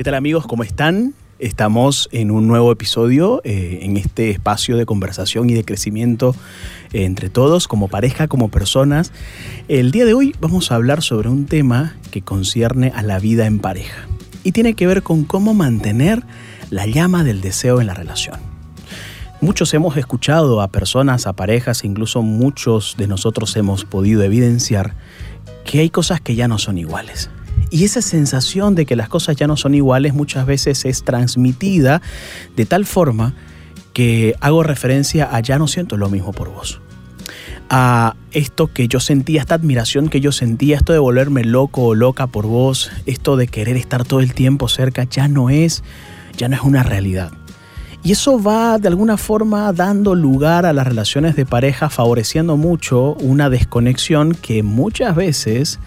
¿Qué tal amigos? ¿Cómo están? Estamos en un nuevo episodio eh, en este espacio de conversación y de crecimiento eh, entre todos, como pareja, como personas. El día de hoy vamos a hablar sobre un tema que concierne a la vida en pareja y tiene que ver con cómo mantener la llama del deseo en la relación. Muchos hemos escuchado a personas, a parejas, incluso muchos de nosotros hemos podido evidenciar que hay cosas que ya no son iguales y esa sensación de que las cosas ya no son iguales muchas veces es transmitida de tal forma que hago referencia a ya no siento lo mismo por vos. A esto que yo sentía, esta admiración que yo sentía, esto de volverme loco o loca por vos, esto de querer estar todo el tiempo cerca, ya no es, ya no es una realidad. Y eso va de alguna forma dando lugar a las relaciones de pareja, favoreciendo mucho una desconexión que muchas veces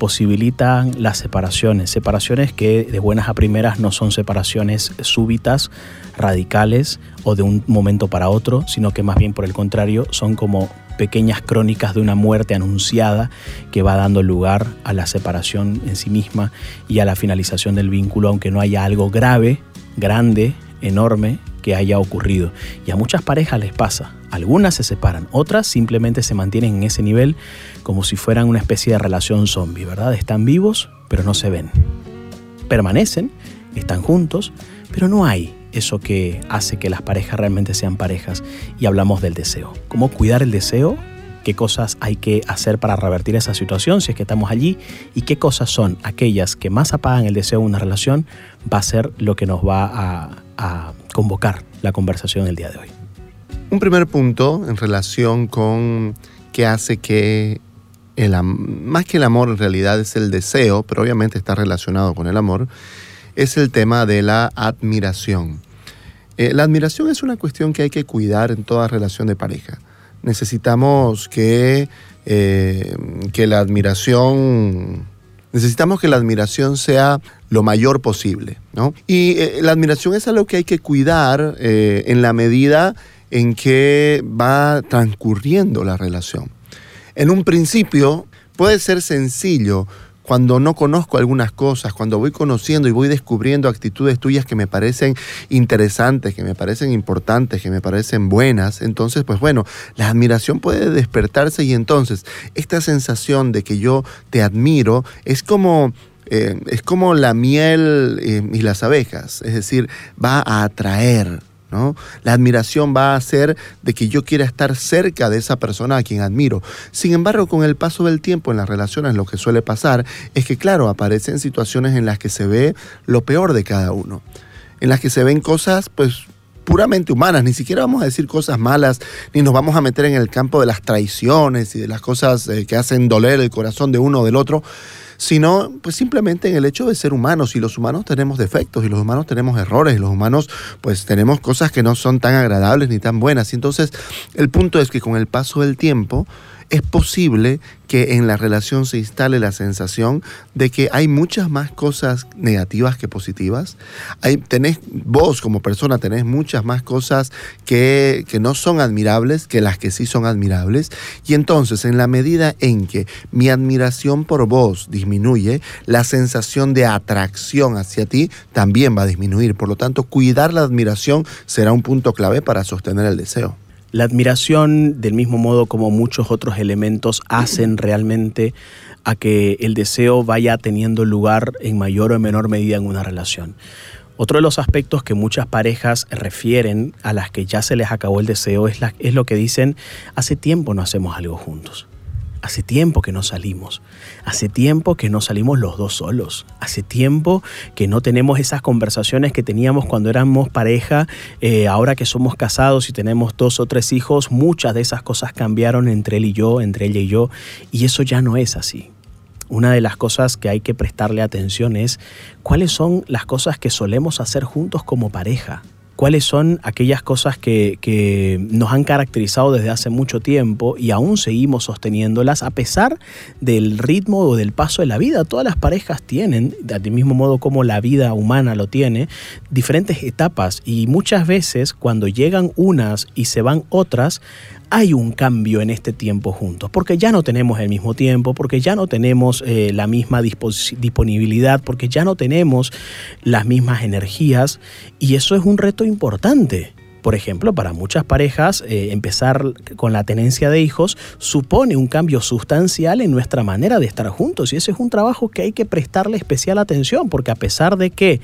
posibilitan las separaciones, separaciones que de buenas a primeras no son separaciones súbitas, radicales o de un momento para otro, sino que más bien por el contrario son como pequeñas crónicas de una muerte anunciada que va dando lugar a la separación en sí misma y a la finalización del vínculo, aunque no haya algo grave, grande, enorme que haya ocurrido. Y a muchas parejas les pasa. Algunas se separan, otras simplemente se mantienen en ese nivel como si fueran una especie de relación zombie, ¿verdad? Están vivos, pero no se ven. Permanecen, están juntos, pero no hay eso que hace que las parejas realmente sean parejas. Y hablamos del deseo. ¿Cómo cuidar el deseo? ¿Qué cosas hay que hacer para revertir esa situación si es que estamos allí? ¿Y qué cosas son aquellas que más apagan el deseo de una relación? Va a ser lo que nos va a, a convocar la conversación el día de hoy. Un primer punto en relación con qué hace que el, más que el amor en realidad es el deseo, pero obviamente está relacionado con el amor, es el tema de la admiración. Eh, la admiración es una cuestión que hay que cuidar en toda relación de pareja. Necesitamos que, eh, que la admiración necesitamos que la admiración sea lo mayor posible, ¿no? Y eh, la admiración es algo que hay que cuidar en la medida en que va transcurriendo la relación. En un principio puede ser sencillo cuando no conozco algunas cosas, cuando voy conociendo y voy descubriendo actitudes tuyas que me parecen interesantes, que me parecen importantes, que me parecen buenas, entonces pues bueno, la admiración puede despertarse y entonces esta sensación de que yo te admiro es como eh, es como la miel eh, y las abejas, es decir, va a atraer, la admiración va a hacer de que yo quiera estar cerca de esa persona a quien admiro. Sin embargo, con el paso del tiempo en las relaciones lo que suele pasar es que, claro, aparecen situaciones en las que se ve lo peor de cada uno, en las que se ven cosas, pues, puramente humanas, ni siquiera vamos a decir cosas malas, ni nos vamos a meter en el campo de las traiciones y de las cosas eh, que hacen doler el corazón de uno o del otro, sino pues simplemente en el hecho de ser humanos y los humanos tenemos defectos y los humanos tenemos errores y los humanos pues tenemos cosas que no son tan agradables ni tan buenas. Y entonces el punto es que con el paso del tiempo es posible que en la relación se instale la sensación de que hay muchas más cosas negativas que positivas. Hay, tenés, vos como persona tenés muchas más cosas que, que no son admirables que las que sí son admirables. Y entonces, en la medida en que mi admiración por vos disminuye, la sensación de atracción hacia ti también va a disminuir. Por lo tanto, cuidar la admiración será un punto clave para sostener el deseo. La admiración, del mismo modo como muchos otros elementos, hacen realmente a que el deseo vaya teniendo lugar en mayor o menor medida en una relación. Otro de los aspectos que muchas parejas refieren a las que ya se les acabó el deseo es, es lo que dicen, hace tiempo no hacemos algo juntos. Hace tiempo que no salimos. Hace tiempo que no salimos los dos solos. Hace tiempo que no tenemos esas conversaciones que teníamos cuando éramos pareja. Eh, ahora que somos casados y tenemos dos o tres hijos, muchas de esas cosas cambiaron entre él y yo, entre ella y yo. Y eso ya no es así. Una de las cosas que hay que prestarle atención es cuáles son las cosas que solemos hacer juntos como pareja cuáles son aquellas cosas que, nos han caracterizado desde hace mucho tiempo y aún seguimos sosteniéndolas a pesar del ritmo o del paso de la vida. Todas las parejas tienen, del mismo modo como la vida humana lo tiene, diferentes etapas y muchas veces cuando llegan unas y se van otras, hay un cambio en este tiempo juntos, porque ya no tenemos el mismo tiempo, porque ya no tenemos eh, la misma disponibilidad, porque ya no tenemos las mismas energías y eso es un reto importante. Por ejemplo, para muchas parejas, eh, empezar con la tenencia de hijos supone un cambio sustancial en nuestra manera de estar juntos y ese es un trabajo que hay que prestarle especial atención porque a pesar de que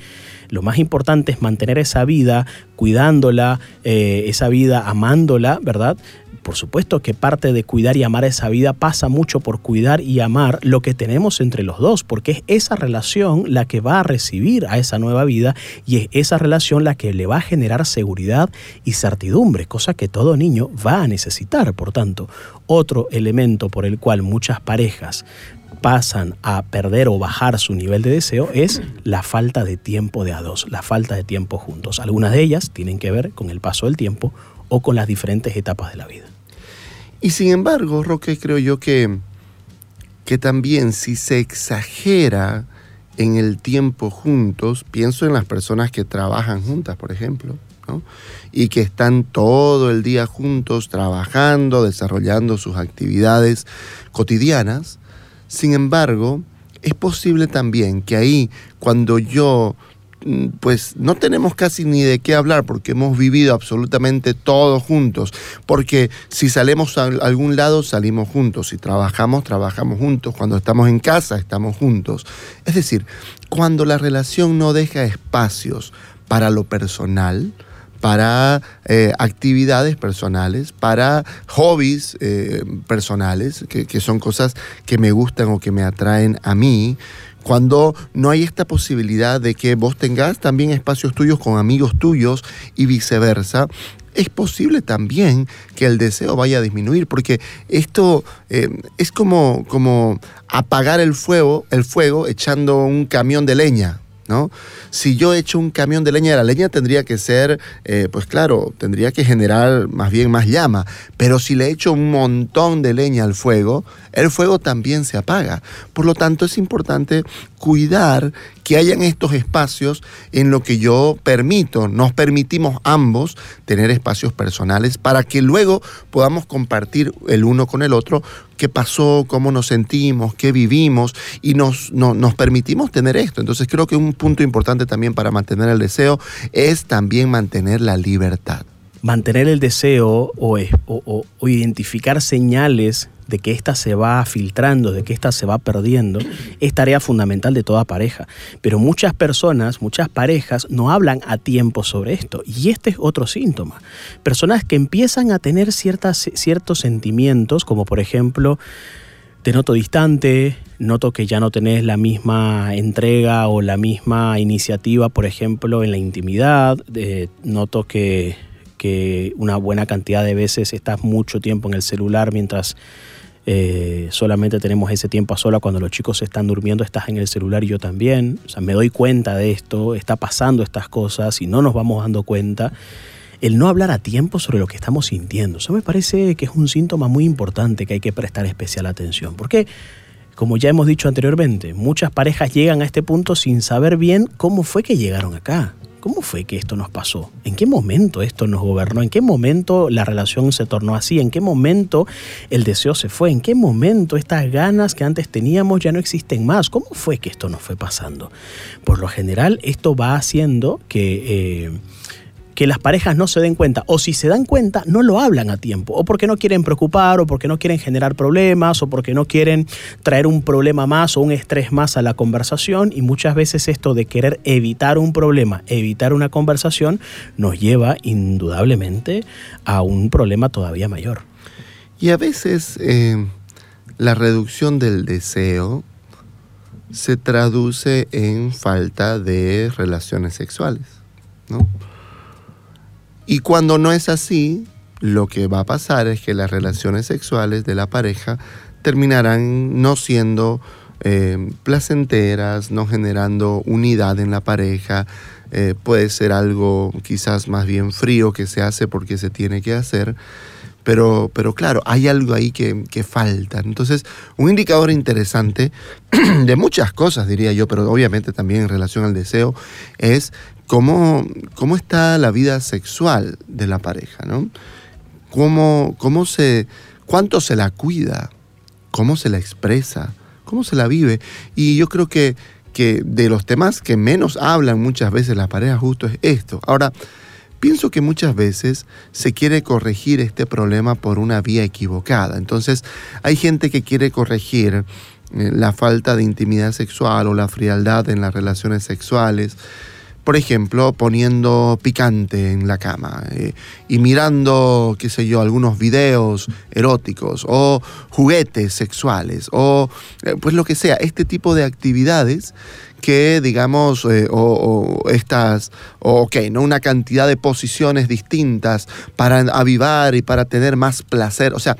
lo más importante es mantener esa vida, cuidándola, eh, esa vida amándola, ¿verdad? Por supuesto que parte de cuidar y amar esa vida pasa mucho por cuidar y amar lo que tenemos entre los dos, porque es esa relación la que va a recibir a esa nueva vida y es esa relación la que le va a generar seguridad y certidumbre, cosa que todo niño va a necesitar. Por tanto, otro elemento por el cual muchas parejas pasan a perder o bajar su nivel de deseo es la falta de tiempo de a dos, la falta de tiempo juntos. Algunas de ellas tienen que ver con el paso del tiempo o con las diferentes etapas de la vida. Y sin embargo, Roque, creo yo que, que también si se exagera en el tiempo juntos, pienso en las personas que trabajan juntas, por ejemplo, y que están todo el día juntos trabajando, desarrollando sus actividades cotidianas. Sin embargo, es posible también que ahí, cuando yo pues no tenemos casi ni de qué hablar porque hemos vivido absolutamente todos juntos. Porque si salimos a algún lado, salimos juntos. Si trabajamos, trabajamos juntos. Cuando estamos en casa, estamos juntos. Es decir, cuando la relación no deja espacios para lo personal, para eh, actividades personales, para hobbies eh, personales, que, son cosas que me gustan o que me atraen a mí, cuando no hay esta posibilidad de que vos tengas también espacios tuyos con amigos tuyos y viceversa, es posible también que el deseo vaya a disminuir, porque esto eh, es como, como apagar el fuego, el fuego echando un camión de leña. ¿No? Si yo echo un camión de leña, la leña tendría que ser, eh, pues claro, tendría que generar más bien más llama, pero si le echo un montón de leña al fuego, el fuego también se apaga. Por lo tanto, es importante cuidar que hayan estos espacios en lo que yo permito, nos permitimos ambos tener espacios personales para que luego podamos compartir el uno con el otro qué pasó, cómo nos sentimos, qué vivimos y nos, nos permitimos tener esto. Entonces creo que un punto importante también para mantener el deseo es también mantener la libertad. Mantener el deseo o, o identificar señales de que ésta se va filtrando, de que ésta se va perdiendo, es tarea fundamental de toda pareja. Pero muchas personas, muchas parejas no hablan a tiempo sobre esto. Y este es otro síntoma. Personas que empiezan a tener ciertas, ciertos sentimientos, como por ejemplo, te noto distante, noto que ya no tenés la misma entrega o la misma iniciativa, por ejemplo, en la intimidad, eh, noto que, que una buena cantidad de veces estás mucho tiempo en el celular mientras eh, solamente tenemos ese tiempo a sola cuando los chicos están durmiendo, estás en el celular y yo también. O sea, me doy cuenta de esto, está pasando estas cosas y no nos vamos dando cuenta. El no hablar a tiempo sobre lo que estamos sintiendo, eso me parece que es un síntoma muy importante que hay que prestar especial atención. Porque, como ya hemos dicho anteriormente, muchas parejas llegan a este punto sin saber bien cómo fue que llegaron acá. ¿Cómo fue que esto nos pasó? ¿En qué momento esto nos gobernó? ¿En qué momento la relación se tornó así? ¿En qué momento el deseo se fue? ¿En qué momento estas ganas que antes teníamos ya no existen más? ¿Cómo fue que esto nos fue pasando? Por lo general, esto va haciendo que... Eh, que las parejas no se den cuenta, o si se dan cuenta, no lo hablan a tiempo, o porque no quieren preocupar, o porque no quieren generar problemas, o porque no quieren traer un problema más o un estrés más a la conversación, y muchas veces esto de querer evitar un problema, evitar una conversación, nos lleva indudablemente a un problema todavía mayor. Y a veces... Eh, la reducción del deseo se traduce en falta de relaciones sexuales. ¿no? Y cuando no es así, lo que va a pasar es que las relaciones sexuales de la pareja terminarán no siendo eh, placenteras, no generando unidad en la pareja. Eh, puede ser algo quizás más bien frío que se hace porque se tiene que hacer. Pero, pero claro, hay algo ahí que, que falta. Entonces, un indicador interesante de muchas cosas, diría yo, pero obviamente también en relación al deseo, es cómo, cómo está la vida sexual de la pareja, ¿no? Cómo, cómo se, cuánto se la cuida, cómo se la expresa, cómo se la vive. Y yo creo que, que de los temas que menos hablan muchas veces las parejas justo es esto. Ahora, pienso que muchas veces se quiere corregir este problema por una vía equivocada. Entonces, hay gente que quiere corregir eh, la falta de intimidad sexual o la frialdad en las relaciones sexuales por ejemplo, poniendo picante en la cama eh, y mirando, qué sé yo, algunos videos eróticos o juguetes sexuales o eh, pues lo que sea, este tipo de actividades que digamos, eh, o, estas, o, ok, ¿no? una cantidad de posiciones distintas para avivar y para tener más placer, o sea,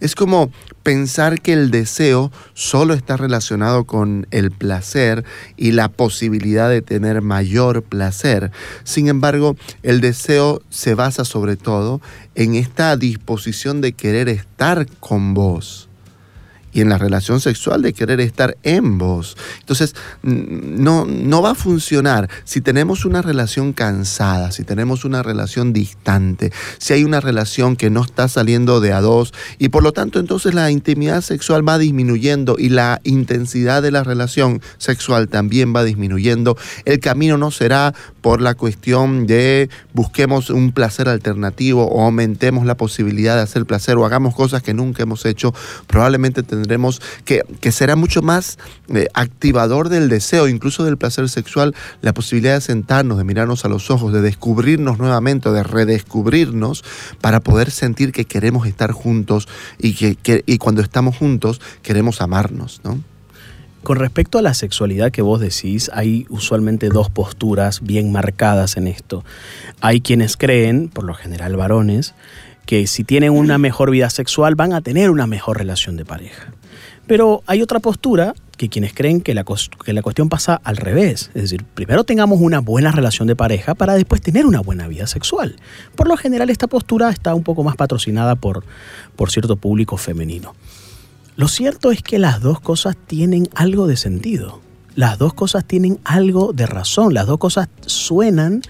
es como pensar que el deseo solo está relacionado con el placer y la posibilidad de tener mayor placer. Sin embargo, el deseo se basa sobre todo en esta disposición de querer estar con vos y en la relación sexual de querer estar en vos. Entonces, no, no va a funcionar si tenemos una relación cansada, si tenemos una relación distante, si hay una relación que no está saliendo de a dos y por lo tanto entonces la intimidad sexual va disminuyendo y la intensidad de la relación sexual también va disminuyendo. El camino no será por la cuestión de busquemos un placer alternativo o aumentemos la posibilidad de hacer placer o hagamos cosas que nunca hemos hecho. Probablemente tendremos tendremos que, que será mucho más eh, activador del deseo, incluso del placer sexual, la posibilidad de sentarnos, de mirarnos a los ojos, de descubrirnos nuevamente, de redescubrirnos para poder sentir que queremos estar juntos y que, y cuando estamos juntos queremos amarnos, ¿no? Con respecto a la sexualidad que vos decís, hay usualmente dos posturas bien marcadas en esto. Hay quienes creen, por lo general varones, que si tienen una mejor vida sexual van a tener una mejor relación de pareja. Pero hay otra postura que quienes creen que la, que la cuestión pasa al revés. Es decir, primero tengamos una buena relación de pareja para después tener una buena vida sexual. Por lo general esta postura está un poco más patrocinada por, por cierto público femenino. Lo cierto es que las dos cosas tienen algo de sentido. Las dos cosas tienen algo de razón. Las dos cosas suenan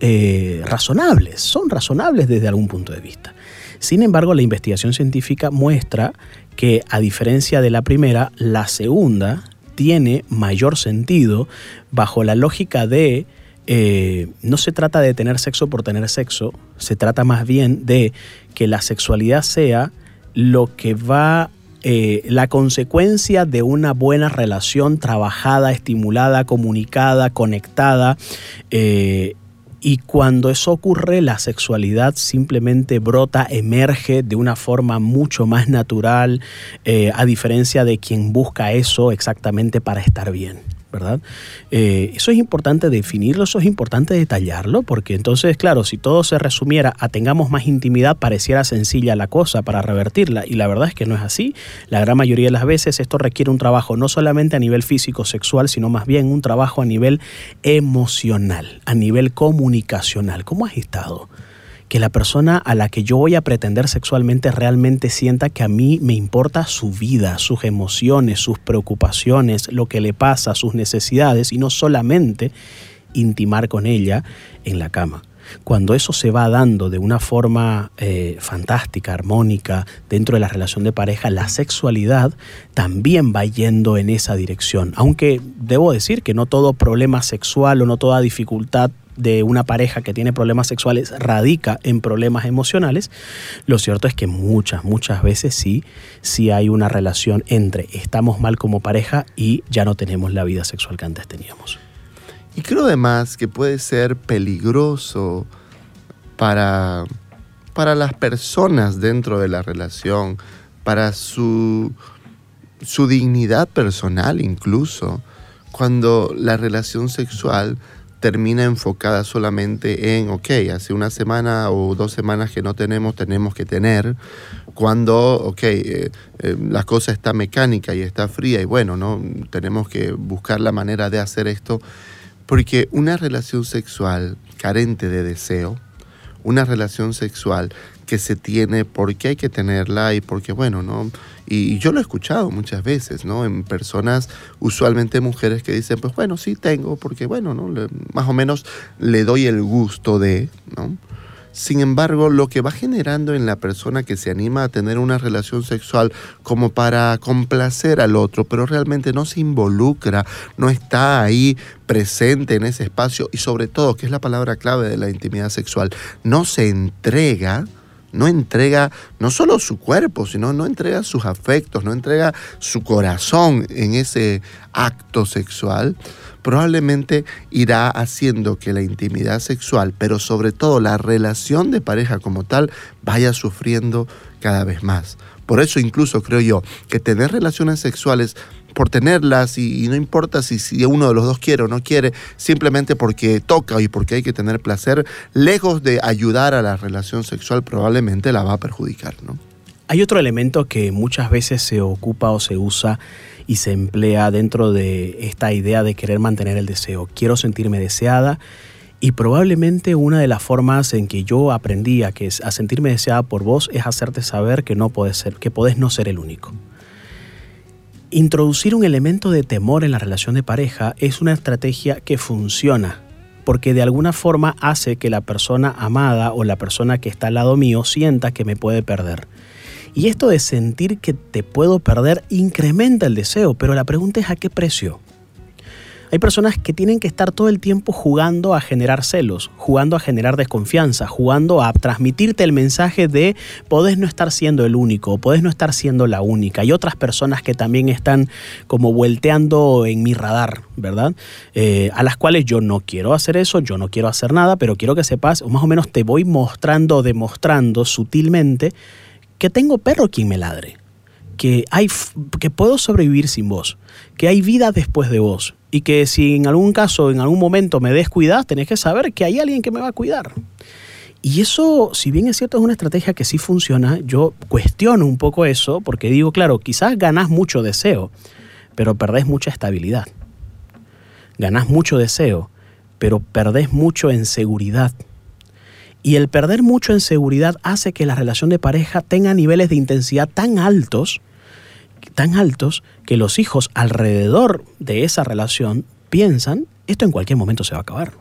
eh, razonables, son razonables desde algún punto de vista. Sin embargo, la investigación científica muestra que a diferencia de la primera, la segunda tiene mayor sentido bajo la lógica de eh, no se trata de tener sexo por tener sexo, se trata más bien de que la sexualidad sea lo que va eh, la consecuencia de una buena relación trabajada, estimulada, comunicada, conectada, y cuando eso ocurre, la sexualidad simplemente brota, emerge de una forma mucho más natural, eh, a diferencia de quien busca eso exactamente para estar bien. ¿Verdad? Eh, eso es importante definirlo, eso es importante detallarlo, porque entonces, claro, si todo se resumiera a tengamos más intimidad, pareciera sencilla la cosa para revertirla, y la verdad es que no es así. La gran mayoría de las veces esto requiere un trabajo no solamente a nivel físico, sexual, sino más bien un trabajo a nivel emocional, a nivel comunicacional. ¿Cómo has estado? Que la persona a la que yo voy a pretender sexualmente realmente sienta que a mí me importa su vida, sus emociones, sus preocupaciones, lo que le pasa, sus necesidades y no solamente intimar con ella en la cama. Cuando eso se va dando de una forma eh, fantástica, armónica, dentro de la relación de pareja, la sexualidad también va yendo en esa dirección. Aunque debo decir que no todo problema sexual o no toda dificultad de una pareja que tiene problemas sexuales radica en problemas emocionales, lo cierto es que muchas, muchas veces sí, sí hay una relación entre estamos mal como pareja y ya no tenemos la vida sexual que antes teníamos. Y creo además que puede ser peligroso para, para las personas dentro de la relación, para su su dignidad personal incluso, cuando la relación sexual termina enfocada solamente en, ok, hace una semana o dos semanas que no tenemos, tenemos que tener, cuando, ok, eh, eh, la cosa está mecánica y está fría y bueno, ¿no? Tenemos que buscar la manera de hacer esto, porque una relación sexual carente de deseo, una relación sexual que se tiene porque hay que tenerla y porque, bueno, ¿no? Y, yo lo he escuchado muchas veces, ¿no? En personas, usualmente mujeres que dicen, pues bueno, sí tengo, porque, bueno, ¿no? más o menos le doy el gusto de, ¿no? Sin embargo, lo que va generando en la persona que se anima a tener una relación sexual como para complacer al otro, pero realmente no se involucra, no está ahí presente en ese espacio y sobre todo, que es la palabra clave de la intimidad sexual, no se entrega, no entrega no solo su cuerpo, sino no entrega sus afectos, no entrega su corazón en ese acto sexual, probablemente irá haciendo que la intimidad sexual, pero sobre todo la relación de pareja como tal, vaya sufriendo cada vez más. Por eso incluso creo yo que tener relaciones sexuales por tenerlas y, no importa si, uno de los dos quiere o no quiere, simplemente porque toca y porque hay que tener placer, lejos de ayudar a la relación sexual probablemente la va a perjudicar. ¿no? Hay otro elemento que muchas veces se ocupa o se usa y se emplea dentro de esta idea de querer mantener el deseo. Quiero sentirme deseada y probablemente una de las formas en que yo aprendí a, sentirme deseada por vos es hacerte saber que no puedes ser, que podés no ser el único. Introducir un elemento de temor en la relación de pareja es una estrategia que funciona, porque de alguna forma hace que la persona amada o la persona que está al lado mío sienta que me puede perder. Y esto de sentir que te puedo perder incrementa el deseo, pero la pregunta es a qué precio. Hay personas que tienen que estar todo el tiempo jugando a generar celos, jugando a generar desconfianza, jugando a transmitirte el mensaje de podés no estar siendo el único, podés no estar siendo la única. Hay otras personas que también están como volteando en mi radar, ¿verdad? Eh, a las cuales yo no quiero hacer eso, yo no quiero hacer nada, pero quiero que sepas, o más o menos te voy mostrando, demostrando sutilmente que tengo perro quien me ladre, que, hay, que puedo sobrevivir sin vos, que hay vida después de vos y que si en algún caso, en algún momento me descuidas, tenés que saber que hay alguien que me va a cuidar. Y eso, si bien es cierto, es una estrategia que sí funciona, yo cuestiono un poco eso porque digo, claro, quizás ganás mucho deseo, pero perdés mucha estabilidad. Ganás mucho deseo, pero perdés mucho en seguridad y el perder mucho en seguridad hace que la relación de pareja tenga niveles de intensidad tan altos, tan altos, que los hijos alrededor de esa relación piensan, esto en cualquier momento se va a acabar.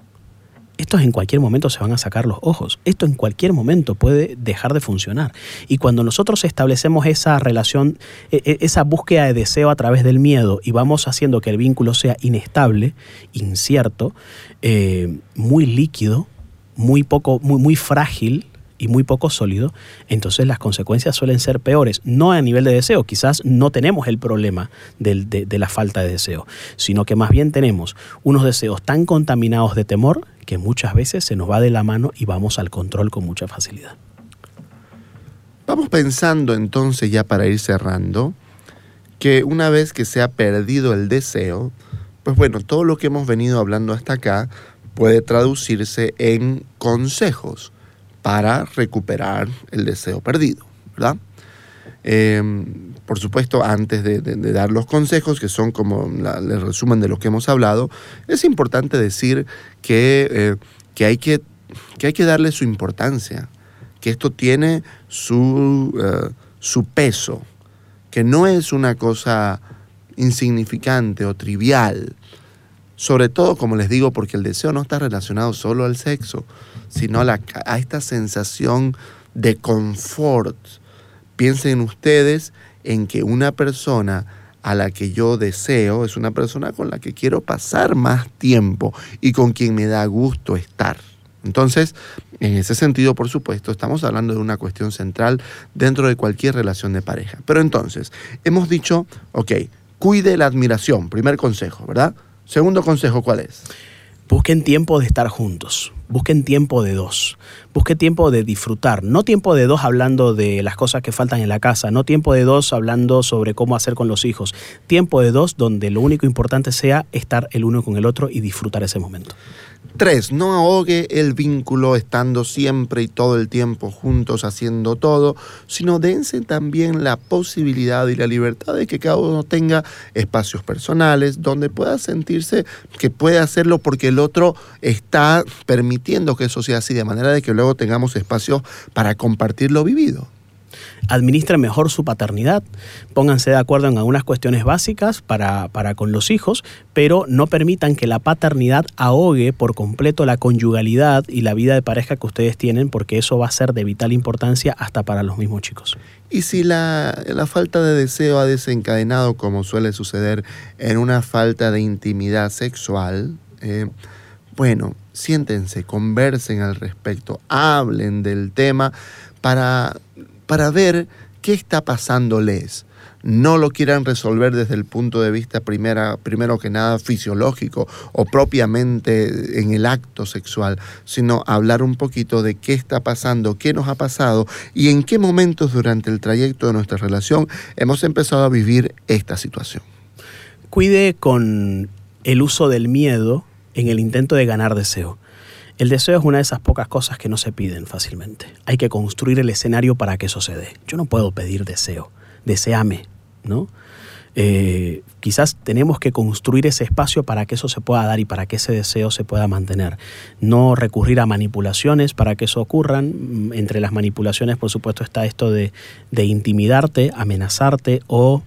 Estos en cualquier momento se van a sacar los ojos. Esto en cualquier momento puede dejar de funcionar. Y cuando nosotros establecemos esa relación, e, e, esa búsqueda de deseo a través del miedo y vamos haciendo que el vínculo sea inestable, incierto, eh, muy líquido, muy poco, muy, muy frágil y muy poco sólido, entonces las consecuencias suelen ser peores. No a nivel de deseo, quizás no tenemos el problema de, la falta de deseo, sino que más bien tenemos unos deseos tan contaminados de temor que muchas veces se nos va de la mano y vamos al control con mucha facilidad. Vamos pensando entonces ya para ir cerrando, que una vez que se ha perdido el deseo, pues bueno, todo lo que hemos venido hablando hasta acá puede traducirse en consejos para recuperar el deseo perdido, ¿verdad? Em, por supuesto, antes de, dar los consejos, que son como el resumen de lo que hemos hablado, es importante decir que, eh, que, hay, que, que hay que darle su importancia, que esto tiene su, eh, su peso, que no es una cosa insignificante o trivial, sobre todo, como les digo, porque el deseo no está relacionado solo al sexo, sino a, a esta sensación de confort. Piensen ustedes en que una persona a la que yo deseo es una persona con la que quiero pasar más tiempo y con quien me da gusto estar. Entonces, en ese sentido, por supuesto, estamos hablando de una cuestión central dentro de cualquier relación de pareja. Pero entonces, hemos dicho, ok, cuide la admiración, primer consejo, ¿verdad? Segundo consejo, ¿cuál es? Busquen tiempo de estar juntos, busquen tiempo de dos, busquen tiempo de disfrutar, no tiempo de dos hablando de las cosas que faltan en la casa, no tiempo de dos hablando sobre cómo hacer con los hijos, tiempo de dos donde lo único importante sea estar el uno con el otro y disfrutar ese momento. Tres, no ahogue el vínculo estando siempre y todo el tiempo juntos haciendo todo, sino dense también la posibilidad y la libertad de que cada uno tenga espacios personales donde pueda sentirse que puede hacerlo porque el otro está permitiendo que eso sea así, de manera de que luego tengamos espacios para compartir lo vivido administren mejor su paternidad, pónganse de acuerdo en algunas cuestiones básicas para, para con los hijos, pero no permitan que la paternidad ahogue por completo la conyugalidad y la vida de pareja que ustedes tienen, porque eso va a ser de vital importancia hasta para los mismos chicos. Y si la, la, falta de deseo ha desencadenado, como suele suceder, en una falta de intimidad sexual, eh, bueno, siéntense, conversen al respecto, hablen del tema para para ver qué está pasándoles. No lo quieran resolver desde el punto de vista primero que nada fisiológico o propiamente en el acto sexual, sino hablar un poquito de qué está pasando, qué nos ha pasado y en qué momentos durante el trayecto de nuestra relación hemos empezado a vivir esta situación. Cuide con el uso del miedo en el intento de ganar deseo. El deseo es una de esas pocas cosas que no se piden fácilmente. Hay que construir el escenario para que eso se dé. Yo no puedo pedir deseo, deseame, ¿no? Eh, quizás tenemos que construir ese espacio para que eso se pueda dar y para que ese deseo se pueda mantener. No recurrir a manipulaciones para que eso ocurran. Mm, entre las manipulaciones, por supuesto, está esto de, de intimidarte, amenazarte o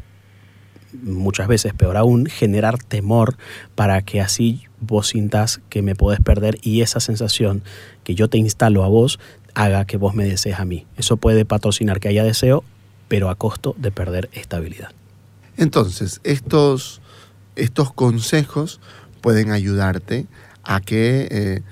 muchas veces, peor aún, generar temor para que así vos sintas que me podés perder y esa sensación que yo te instalo a vos haga que vos me desees a mí. Eso puede patrocinar que haya deseo, pero a costo de perder estabilidad. Entonces, estos, estos consejos pueden ayudarte a que eh,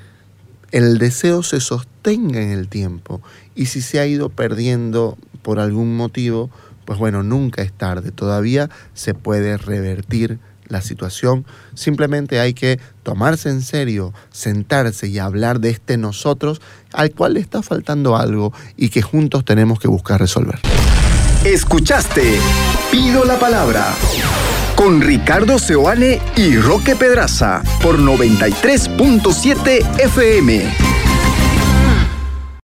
el deseo se sostenga en el tiempo y si se ha ido perdiendo por algún motivo, pues bueno, nunca es tarde, todavía se puede revertir la situación, simplemente hay que tomarse en serio, sentarse y hablar de este nosotros al cual le está faltando algo y que juntos tenemos que buscar resolver. Escuchaste Pido la Palabra con Ricardo Seoane y Roque Pedraza por 93.7 FM.